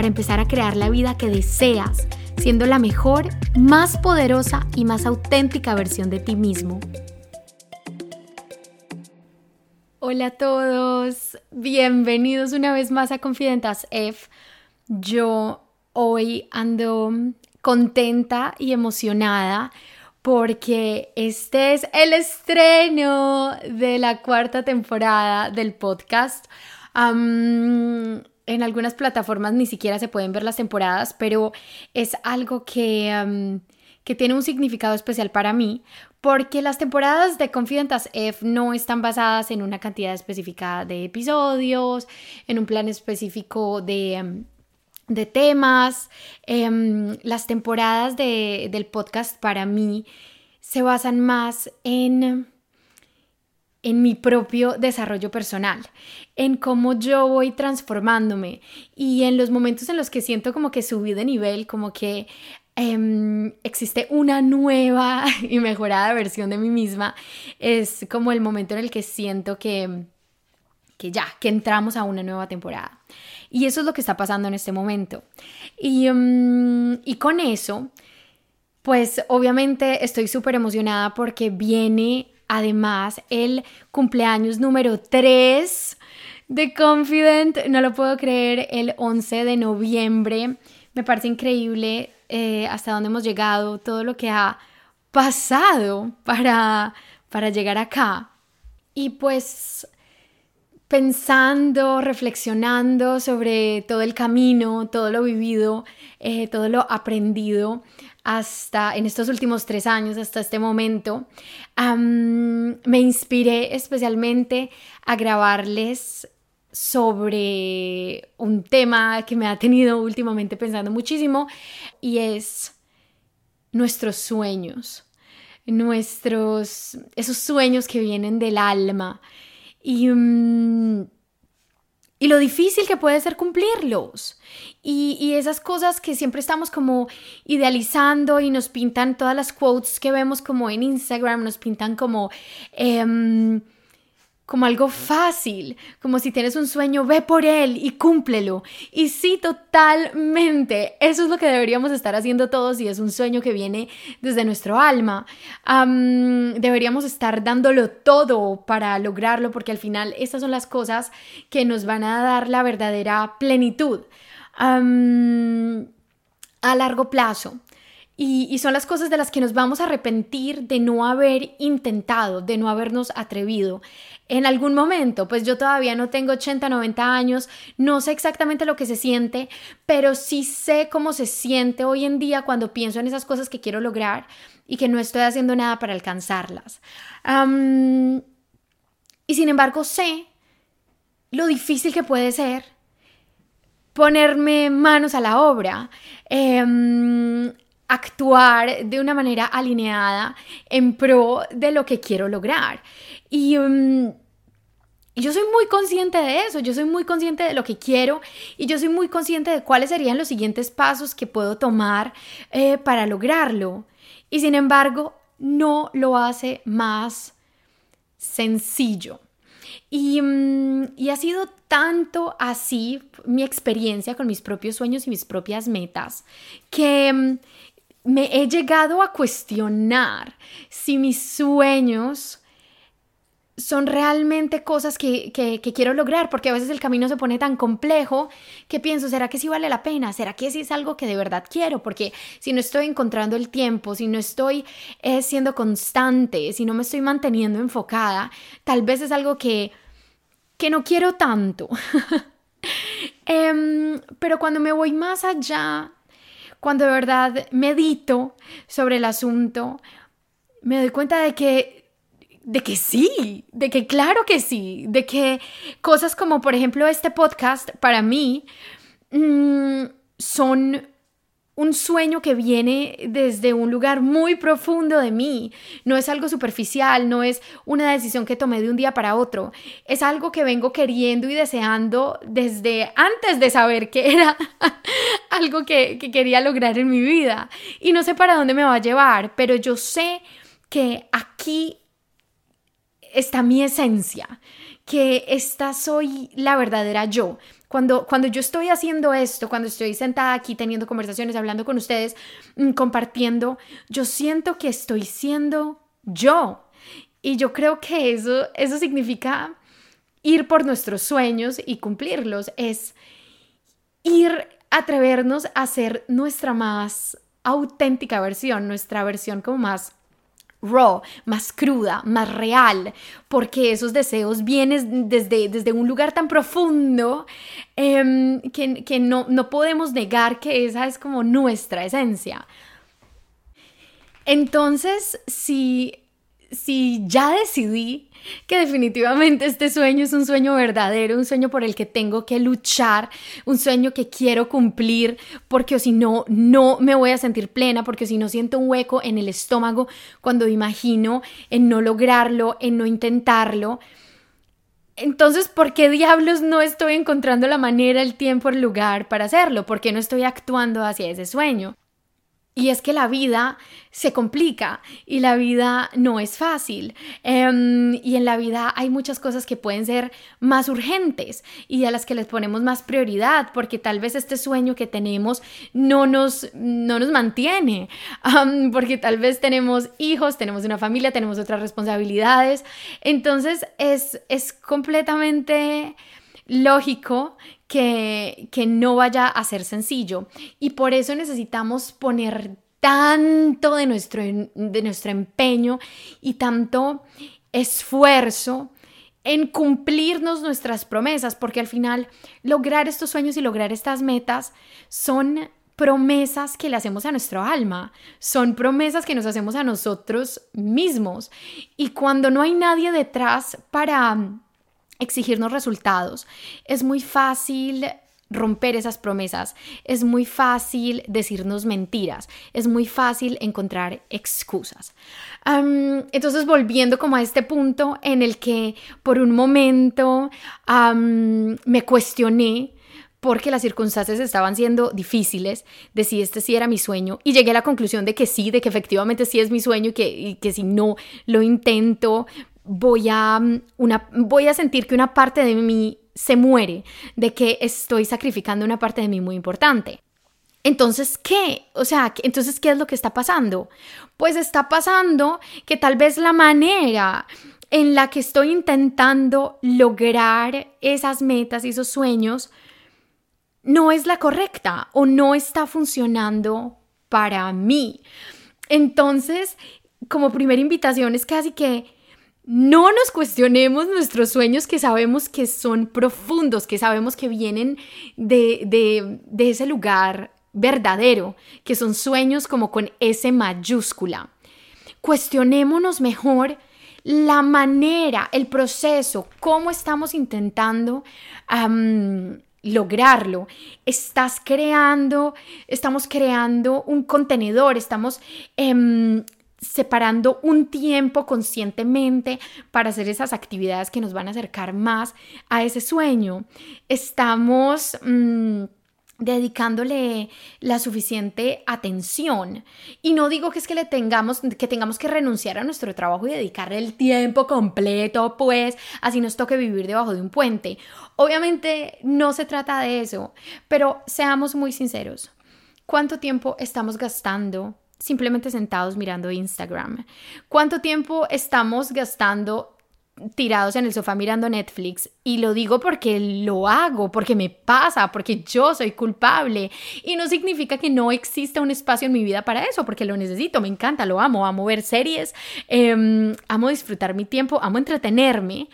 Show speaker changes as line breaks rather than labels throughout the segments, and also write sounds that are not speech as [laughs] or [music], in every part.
para empezar a crear la vida que deseas, siendo la mejor, más poderosa y más auténtica versión de ti mismo. Hola a todos, bienvenidos una vez más a Confidentas F. Yo hoy ando contenta y emocionada porque este es el estreno de la cuarta temporada del podcast. En algunas plataformas ni siquiera se pueden ver las temporadas, pero es algo que, que tiene un significado especial para mí porque las temporadas de Confidentas F no están basadas en una cantidad específica de episodios, en un plan específico de de temas. Em, las temporadas del podcast para mí se basan más en, en mi propio desarrollo personal, en cómo yo voy transformándome y en los momentos en los que siento como que subí de nivel, como que em, existe una nueva [laughs] y mejorada versión de mí misma, es como el momento en el que siento que, que ya, que entramos a una nueva temporada. Y eso es lo que está pasando en este momento. Y, mm, y con eso, pues obviamente estoy súper emocionada porque viene además el cumpleaños número 3 de Confident. No lo puedo creer, el 11 de noviembre. Me parece increíble eh, hasta dónde hemos llegado, todo lo que ha pasado para, para llegar acá. Y pues pensando, reflexionando sobre todo el camino, todo lo vivido, eh, todo lo aprendido hasta en estos últimos tres años, hasta este momento, me inspiré especialmente a grabarles sobre un tema que me ha tenido últimamente pensando muchísimo y es nuestros sueños, nuestros, esos sueños que vienen del alma, y, mm, y lo difícil que puede ser cumplirlos. Y, y, esas cosas que siempre estamos como idealizando y nos pintan todas las quotes que vemos como en Instagram, nos pintan como... Em, como algo fácil, como si tienes un sueño, ve por él y cúmplelo. Y sí, totalmente, eso es lo que deberíamos estar haciendo todos y es un sueño que viene desde nuestro alma. deberíamos estar dándolo todo para lograrlo porque al final estas son las cosas que nos van a dar la verdadera plenitud a largo plazo. Y, son las cosas de las que nos vamos a arrepentir de no haber intentado, de no habernos atrevido en algún momento. Pues yo todavía no tengo 80, 90 años, no sé exactamente lo que se siente, pero sí sé cómo se siente hoy en día cuando pienso en esas cosas que quiero lograr y que no estoy haciendo nada para alcanzarlas. y sin embargo sé lo difícil que puede ser ponerme manos a la obra. Em, actuar de una manera alineada en pro de lo que quiero lograr. Y um, yo soy muy consciente de eso, yo soy muy consciente de lo que quiero y yo soy muy consciente de cuáles serían los siguientes pasos que puedo tomar eh, para lograrlo. Y sin embargo, no lo hace más sencillo. Y, um, y, ha sido tanto así mi experiencia con mis propios sueños y mis propias metas que um, me he llegado a cuestionar si mis sueños son realmente cosas que, quiero lograr, porque a veces el camino se pone tan complejo que pienso, ¿será que sí vale la pena? ¿Será que sí es algo que de verdad quiero? Porque si no estoy encontrando el tiempo, si no estoy eh, siendo constante, si no me estoy manteniendo enfocada, tal vez es algo que, que no quiero tanto. [laughs] Em, pero cuando me voy más allá cuando de verdad medito sobre el asunto, me doy cuenta de que de que sí, de que claro que sí, de que cosas como por ejemplo este podcast para mí mm, son un sueño que viene desde un lugar muy profundo de mí. No es algo superficial, no es una decisión que tomé de un día para otro. Es algo que vengo queriendo y deseando desde antes de saber que era [laughs] algo que, que quería lograr en mi vida. Y no sé para dónde me va a llevar, pero yo sé que aquí está mi esencia, que esta soy la verdadera yo cuando, cuando yo estoy haciendo esto, cuando estoy sentada aquí teniendo conversaciones, hablando con ustedes, mm, compartiendo, yo siento que estoy siendo yo. Y yo creo que eso, eso significa ir por nuestros sueños y cumplirlos. Es ir, atrevernos a ser nuestra más auténtica versión, nuestra versión como más raw, más cruda, más real, porque esos deseos vienen desde, desde un lugar tan profundo em, que, que no, no podemos negar que esa es como nuestra esencia. Entonces, si, si ya decidí que definitivamente este sueño es un sueño verdadero, un sueño por el que tengo que luchar, un sueño que quiero cumplir, porque si no, no me voy a sentir plena, porque si no siento un hueco en el estómago cuando imagino en no lograrlo, en no intentarlo. Entonces, ¿por qué diablos no estoy encontrando la manera, el tiempo, el lugar para hacerlo? ¿Por qué no estoy actuando hacia ese sueño? Y es que la vida se complica y la vida no es fácil. Em, y en la vida hay muchas cosas que pueden ser más urgentes y a las que les ponemos más prioridad porque tal vez este sueño que tenemos no nos, no nos mantiene. porque tal vez tenemos hijos, tenemos una familia, tenemos otras responsabilidades. Entonces es, es completamente lógico que, que no vaya a ser sencillo. Y por eso necesitamos poner tanto de nuestro, de nuestro empeño y tanto esfuerzo en cumplirnos nuestras promesas, porque al final lograr estos sueños y lograr estas metas son promesas que le hacemos a nuestro alma, son promesas que nos hacemos a nosotros mismos. Y cuando no hay nadie detrás para exigirnos resultados. Es muy fácil romper esas promesas, es muy fácil decirnos mentiras, es muy fácil encontrar excusas. entonces, volviendo como a este punto en el que por un momento me cuestioné porque las circunstancias estaban siendo difíciles, de si este sí era mi sueño y llegué a la conclusión de que sí, de que efectivamente sí es mi sueño que, y que si no lo intento, voy a, mm, una, voy a sentir que una parte de mí se muere, de que estoy sacrificando una parte de mí muy importante. Entonces, ¿qué? O sea, entonces, ¿qué es lo que está pasando? Pues está pasando que tal vez la manera en la que estoy intentando lograr esas metas y esos sueños no es la correcta o no está funcionando para mí. Entonces, como primera invitación es casi que no nos cuestionemos nuestros sueños que sabemos que son profundos, que sabemos que vienen de, ese lugar verdadero, que son sueños como con S mayúscula. Cuestionémonos mejor la manera, el proceso, cómo estamos intentando lograrlo. Estás creando, estamos creando un contenedor, estamos em, separando un tiempo conscientemente para hacer esas actividades que nos van a acercar más a ese sueño. Estamos... Mm, dedicándole la suficiente atención. Y no digo que es que le tengamos que tengamos que renunciar a nuestro trabajo y dedicarle el tiempo completo, pues así nos toque vivir debajo de un puente. Obviamente no se trata de eso, pero seamos muy sinceros. ¿Cuánto tiempo estamos gastando simplemente sentados mirando Instagram? ¿Cuánto tiempo estamos gastando tirados en el sofá mirando Netflix y lo digo porque lo hago, porque me pasa, porque yo soy culpable y no significa que no exista un espacio en mi vida para eso, porque lo necesito, me encanta, lo amo, amo ver series, em, amo disfrutar mi tiempo, amo entretenerme,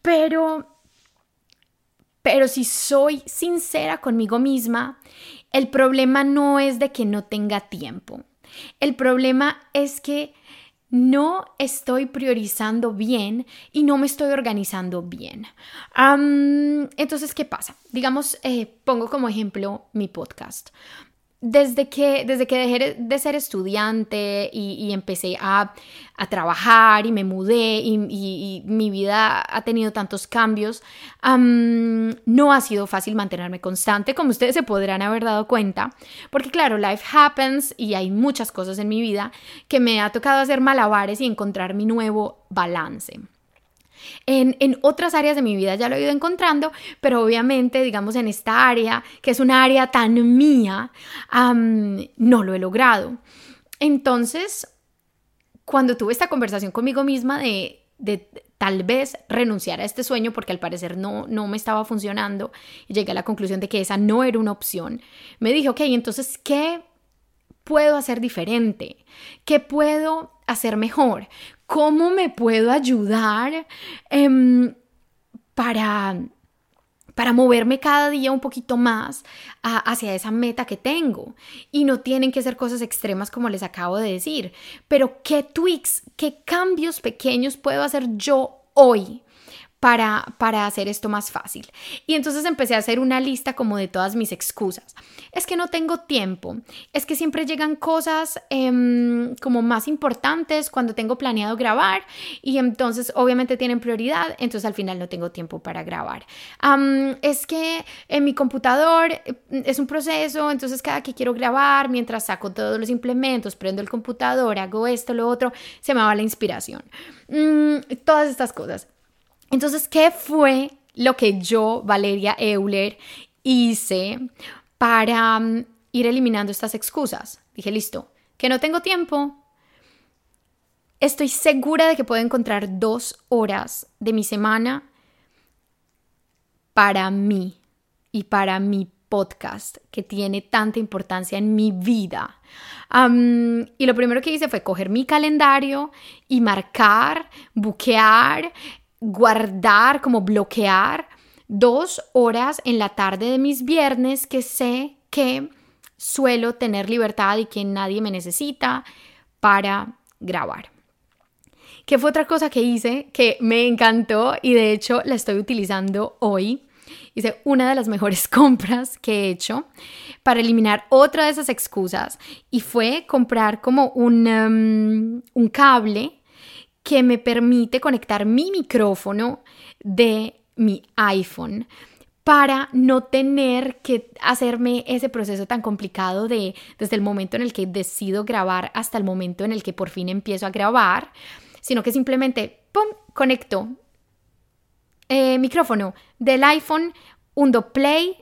pero pero si soy sincera conmigo misma, el problema no es de que no tenga tiempo. El problema es que no estoy priorizando bien y no me estoy organizando bien. entonces, ¿qué pasa? Digamos, eh, pongo como ejemplo mi podcast. Desde que, desde que dejé de ser estudiante y, empecé a, trabajar y me mudé y, mi vida ha tenido tantos cambios, no ha sido fácil mantenerme constante, como ustedes se podrán haber dado cuenta, porque claro, life happens y hay muchas cosas en mi vida que me ha tocado hacer malabares y encontrar mi nuevo balance. En, otras áreas de mi vida ya lo he ido encontrando, pero obviamente, digamos, en esta área, que es una área tan mía, no lo he logrado. Entonces, cuando tuve esta conversación conmigo misma de, tal vez renunciar a este sueño porque al parecer no, no me estaba funcionando llegué a la conclusión de que esa no era una opción, me dije, ok, entonces, ¿qué puedo hacer diferente? ¿Qué puedo hacer mejor? ¿Cómo me puedo ayudar em, para, para moverme cada día un poquito más hacia esa meta que tengo? Y no tienen que ser cosas extremas como les acabo de decir, pero ¿qué tweaks, qué cambios pequeños puedo hacer yo hoy? Para, hacer esto más fácil. Y entonces empecé a hacer una lista como de todas mis excusas. Es que no tengo tiempo, es que siempre llegan cosas em, como más importantes cuando tengo planeado grabar y entonces obviamente tienen prioridad, entonces al final no tengo tiempo para grabar. es que en mi computador eh, es un proceso, entonces cada que quiero grabar, mientras saco todos los implementos, prendo el computador, hago esto, lo otro, se me va la inspiración. Mm, todas estas cosas. Entonces, ¿qué fue lo que yo, Valeria Euler, hice para mm, ir eliminando estas excusas? Dije, listo, que no tengo tiempo. Estoy segura de que puedo encontrar dos horas de mi semana para mí y para mi podcast que tiene tanta importancia en mi vida. y lo primero que hice fue coger mi calendario y marcar, buquear guardar, como bloquear dos horas en la tarde de mis viernes que sé que suelo tener libertad y que nadie me necesita para grabar. ¿Qué fue otra cosa que hice que me encantó y de hecho la estoy utilizando hoy? Hice una de las mejores [laughs] compras que he hecho para eliminar otra de esas excusas y fue comprar como un, um, un cable que me permite conectar mi micrófono de mi iPhone para no tener que hacerme ese proceso tan complicado de desde el momento en el que decido grabar hasta el momento en el que por fin empiezo a grabar, sino que simplemente, conecto eh, micrófono del iPhone, hundo play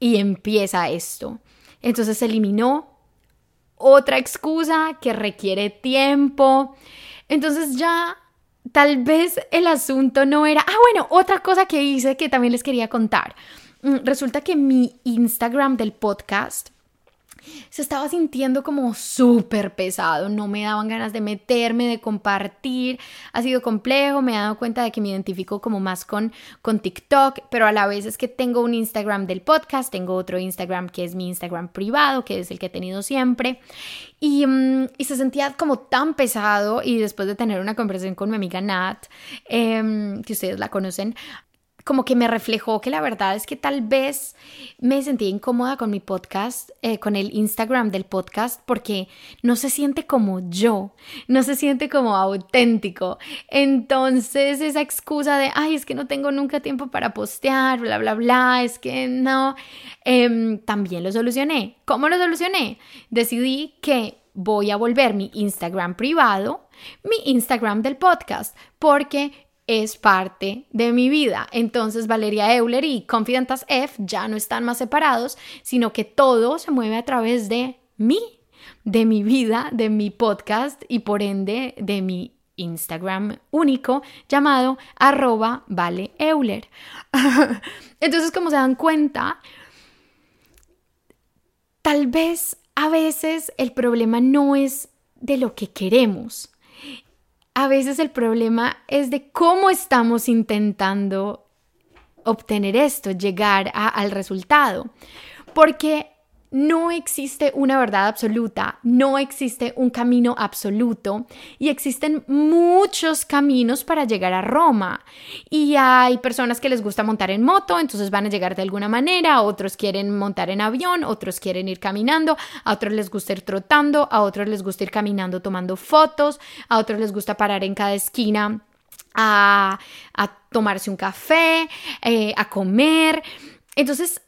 y empieza esto. Entonces eliminó otra excusa que requiere tiempo. Entonces ya tal vez el asunto no era... Ah, bueno, otra cosa que hice que también les quería contar. Mm, resulta que mi Instagram del podcast se estaba sintiendo como súper pesado, no me daban ganas de meterme, de compartir, ha sido complejo, me he dado cuenta de que me identifico como más con, con TikTok, pero a la vez es que tengo un Instagram del podcast, tengo otro Instagram que es mi Instagram privado, que es el que he tenido siempre, y, mm, se sentía como tan pesado y después de tener una conversación con mi amiga Nat, em, que ustedes la conocen, como que me reflejó que la verdad es que tal vez me sentí incómoda con mi podcast, eh, con el Instagram del podcast, porque no se siente como yo, no se siente como auténtico. Entonces esa excusa de, ay, es que no tengo nunca tiempo para postear, bla, bla, bla, es que no, em, también lo solucioné. ¿Cómo lo solucioné? Decidí que voy a volver mi Instagram privado, mi Instagram del podcast, porque es parte de mi vida. Entonces Valeria Euler y Confidentas F ya no están más separados, sino que todo se mueve a través de mí, de mi vida, de mi podcast y por ende de mi Instagram único llamado arroba Vale Euler. [laughs] Entonces, como se dan cuenta, tal vez a veces el problema no es de lo que queremos, a veces el problema es de cómo estamos intentando obtener esto, llegar al resultado. Porque no existe una verdad absoluta, no existe un camino absoluto y existen muchos caminos para llegar a Roma. Y hay personas que les gusta montar en moto, entonces van a llegar de alguna manera, otros quieren montar en avión, otros quieren ir caminando, a otros les gusta ir trotando, a otros les gusta ir caminando tomando fotos, a otros les gusta parar en cada esquina a, tomarse un café, eh, a comer. Entonces,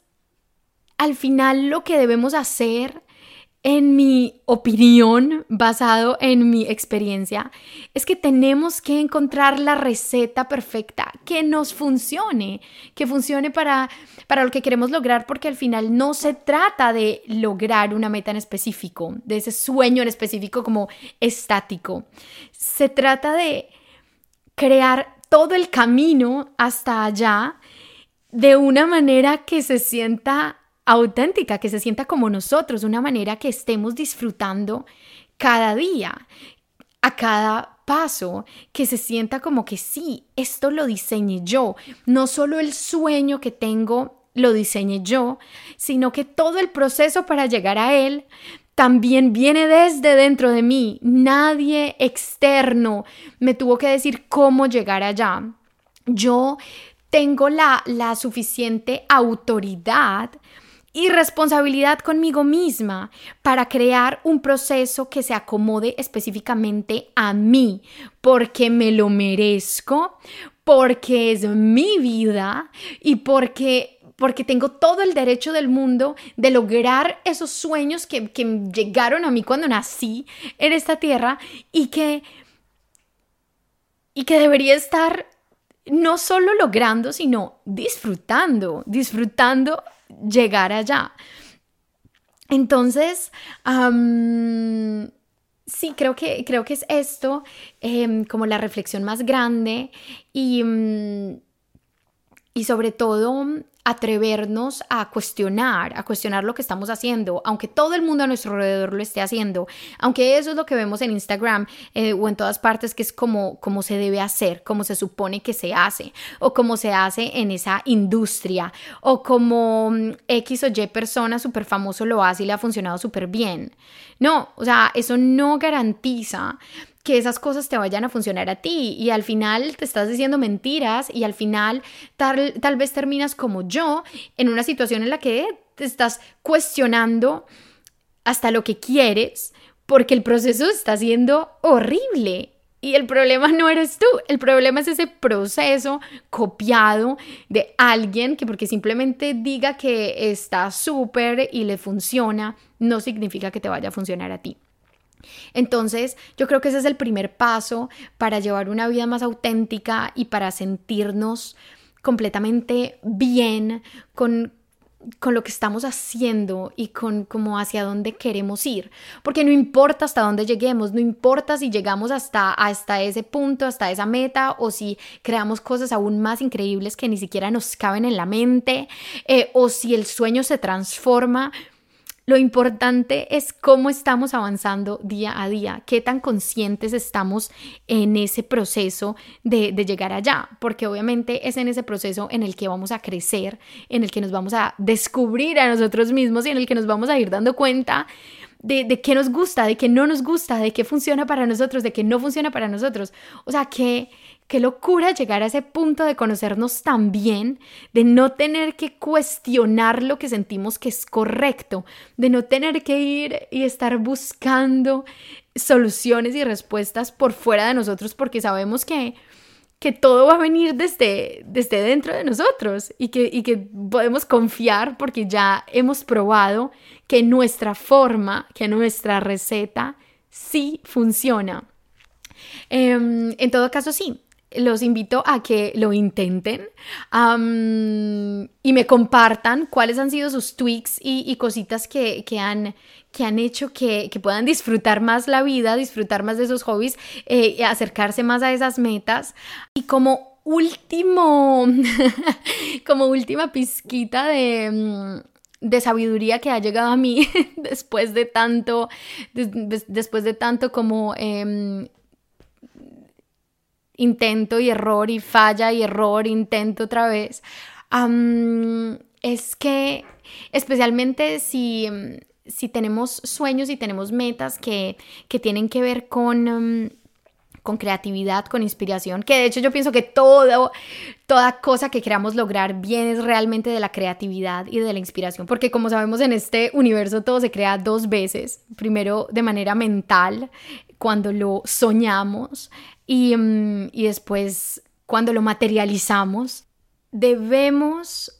al final lo que debemos hacer, en mi opinión, basado en mi experiencia, es que tenemos que encontrar la receta perfecta que nos funcione, que funcione para, para lo que queremos lograr, porque al final no se trata de lograr una meta en específico, de ese sueño en específico como estático. Se trata de crear todo el camino hasta allá de una manera que se sienta auténtica, que se sienta como nosotros, una manera que estemos disfrutando cada día, a cada paso, que se sienta como que sí, esto lo diseñé yo, no solo el sueño que tengo lo diseñé yo, sino que todo el proceso para llegar a él también viene desde dentro de mí. Nadie externo me tuvo que decir cómo llegar allá. Yo tengo la, la suficiente autoridad y responsabilidad conmigo misma para crear un proceso que se acomode específicamente a mí, porque me lo merezco, porque es mi vida y porque porque tengo todo el derecho del mundo de lograr esos sueños que, que, llegaron a mí cuando nací en esta tierra y que, y que debería estar no solo logrando, sino disfrutando, disfrutando llegar allá. Entonces, sí, creo que, creo que es esto em, como la reflexión más grande y, mm, y sobre todo atrevernos a cuestionar, a cuestionar lo que estamos haciendo, aunque todo el mundo a nuestro alrededor lo esté haciendo, aunque eso es lo que vemos en Instagram eh, o en todas partes, que es como, se debe hacer, como se supone que se hace, o como se hace en esa industria, o como mm, X o Y persona súper famoso lo hace y le ha funcionado súper bien. No, o sea, eso no garantiza que esas cosas te vayan a funcionar a ti y al final te estás diciendo mentiras y al final tal, tal vez terminas como yo en una situación en la que te estás cuestionando hasta lo que quieres porque el proceso está siendo horrible. Y el problema no eres tú, el problema es ese proceso copiado de alguien que porque simplemente diga que está súper y le funciona, no significa que te vaya a funcionar a ti. Entonces, yo creo que ese es el primer paso para llevar una vida más auténtica y para sentirnos completamente bien con, con lo que estamos haciendo y con como hacia dónde queremos ir. Porque no importa hasta dónde lleguemos, no importa si llegamos hasta, hasta ese punto, hasta esa meta, o si creamos cosas aún más increíbles que ni siquiera nos caben en la mente, eh, o si el sueño se transforma. Lo importante es cómo estamos avanzando día a día, qué tan conscientes estamos en ese proceso de, llegar allá, porque obviamente es en ese proceso en el que vamos a crecer, en el que nos vamos a descubrir a nosotros mismos y en el que nos vamos a ir dando cuenta de, de, qué nos gusta, de qué no nos gusta, de qué funciona para nosotros, de qué no funciona para nosotros. O sea, que Qué locura llegar a ese punto de conocernos tan bien, de no tener que cuestionar lo que sentimos que es correcto, de no tener que ir y estar buscando soluciones y respuestas por fuera de nosotros porque sabemos que, que todo va a venir desde, desde dentro de nosotros y que, y que podemos confiar porque ya hemos probado que nuestra forma, que nuestra receta sí funciona. Em, en todo caso, sí, los invito a que lo intenten y me compartan cuáles han sido sus tweaks y, cositas que, han, que han hecho que, puedan disfrutar más la vida, disfrutar más de esos hobbies, eh, acercarse más a esas metas. Y como último, [laughs] como última pizquita de mm, de sabiduría que ha llegado a mí [laughs] después de tanto, después de tanto como em, intento y error y falla y error, intento otra vez, es que especialmente si, si tenemos sueños y tenemos metas que, que tienen que ver con... Con creatividad, con inspiración, que de hecho yo pienso que todo, toda cosa que queramos lograr viene realmente de la creatividad y de la inspiración, porque como sabemos en este universo todo se crea dos veces, primero de manera mental, cuando lo soñamos, y, mm, y después cuando lo materializamos, debemos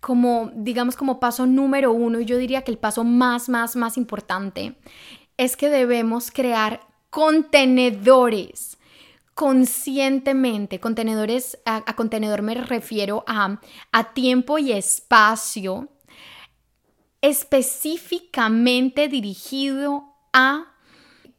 como, digamos, como paso número uno, y yo diría que el paso más, más, más importante, es que debemos crear contenedores conscientemente. Contenedores, a, contenedor me refiero a, a tiempo y espacio específicamente dirigido a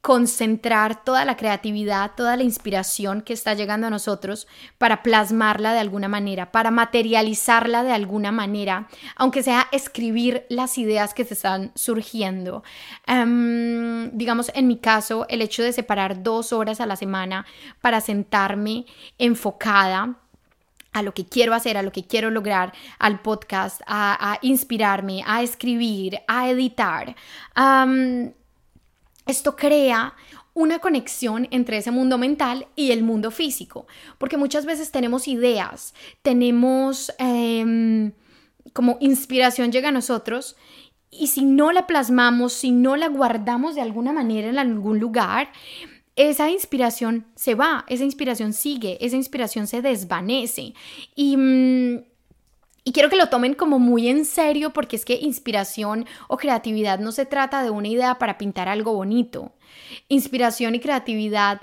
concentrar toda la creatividad, toda la inspiración que está llegando a nosotros para plasmarla de alguna manera, para materializarla de alguna manera, aunque sea escribir las ideas que se están surgiendo. Em, digamos, en mi caso, el hecho de separar dos horas a la semana para sentarme enfocada a lo que quiero hacer, a lo que quiero lograr, al podcast, a, inspirarme, a escribir, a editar. Esto crea una conexión entre ese mundo mental y el mundo físico, porque muchas veces tenemos ideas, tenemos em, como inspiración llega a nosotros y si no la plasmamos, si no la guardamos de alguna manera en algún lugar, esa inspiración se va, esa inspiración sigue, esa inspiración se desvanece. Y... Mm, y quiero que lo tomen como muy en serio porque es que inspiración o creatividad no se trata de una idea para pintar algo bonito. Inspiración y creatividad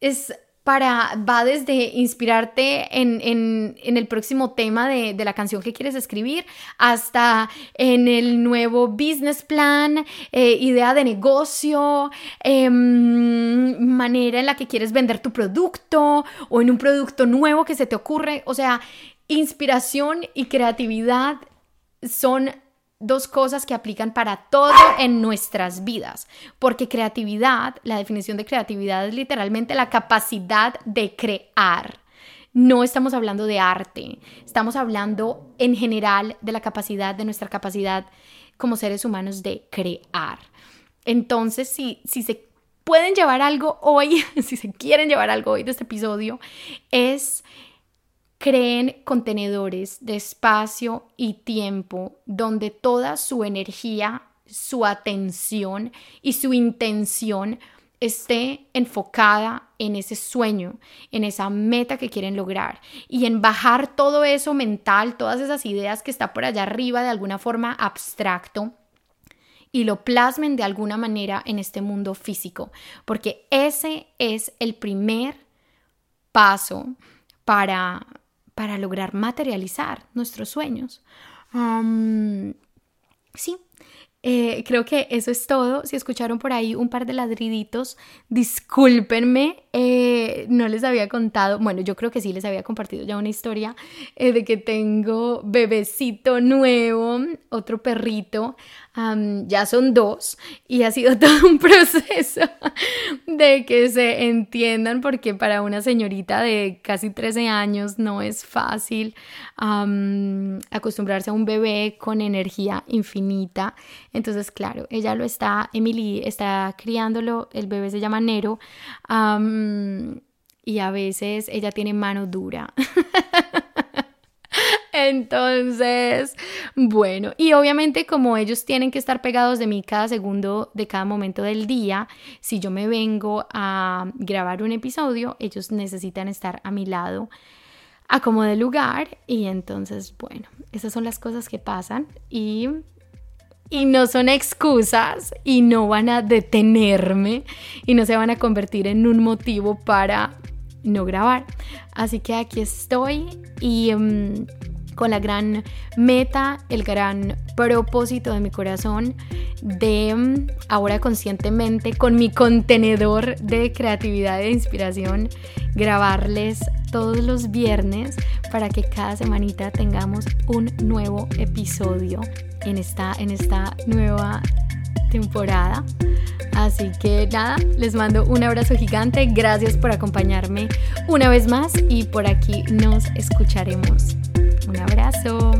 es para, va desde inspirarte en, el próximo tema de, la canción que quieres escribir hasta en el nuevo business plan, eh, idea de negocio, em, manera en la que quieres vender tu producto o en un producto nuevo que se te ocurre. O sea, Inspiración y creatividad son dos cosas que aplican para todo en nuestras vidas, porque creatividad, la definición de creatividad es literalmente la capacidad de crear. No estamos hablando de arte, estamos hablando en general de la capacidad, de nuestra capacidad como seres humanos de crear. Entonces, si, si se pueden llevar algo hoy, [laughs] si se quieren llevar algo hoy de este episodio, es creen contenedores de espacio y tiempo donde toda su energía, su atención y su intención esté enfocada en ese sueño, en esa meta que quieren lograr y en bajar todo eso mental, todas esas ideas que está por allá arriba de alguna forma abstracto y lo plasmen de alguna manera en este mundo físico, porque ese es el primer paso para para lograr materializar nuestros sueños. sí, eh, creo que eso es todo. Si escucharon por ahí un par de ladriditos, discúlpenme, eh, no les había contado, bueno, yo creo que sí les había compartido ya una historia eh, de que tengo bebecito nuevo, otro perrito ya son dos y ha sido [laughs] todo un proceso de que se entiendan porque para una señorita de casi 13 años no es fácil acostumbrarse a un bebé con energía infinita. Entonces, claro, ella lo está, Emily está criándolo, el bebé se llama Nero. Y a veces ella tiene mano dura. [laughs] Entonces, bueno, y obviamente como ellos tienen que estar pegados de mí cada segundo de cada momento del día, si yo me vengo a grabar un episodio, ellos necesitan estar a mi lado a como de lugar y entonces, bueno, esas son las cosas que pasan y y no son excusas y no van a detenerme y no se van a convertir en un motivo para no grabar. Así que aquí estoy y mm, con la gran meta, el gran propósito de mi corazón de mm, ahora conscientemente con mi contenedor de creatividad e inspiración grabarles todos los viernes para que cada semanita tengamos un nuevo episodio en esta, en esta nueva temporada. Así que nada, les mando un abrazo gigante, gracias por acompañarme una vez más y por aquí nos escucharemos. Un abrazo.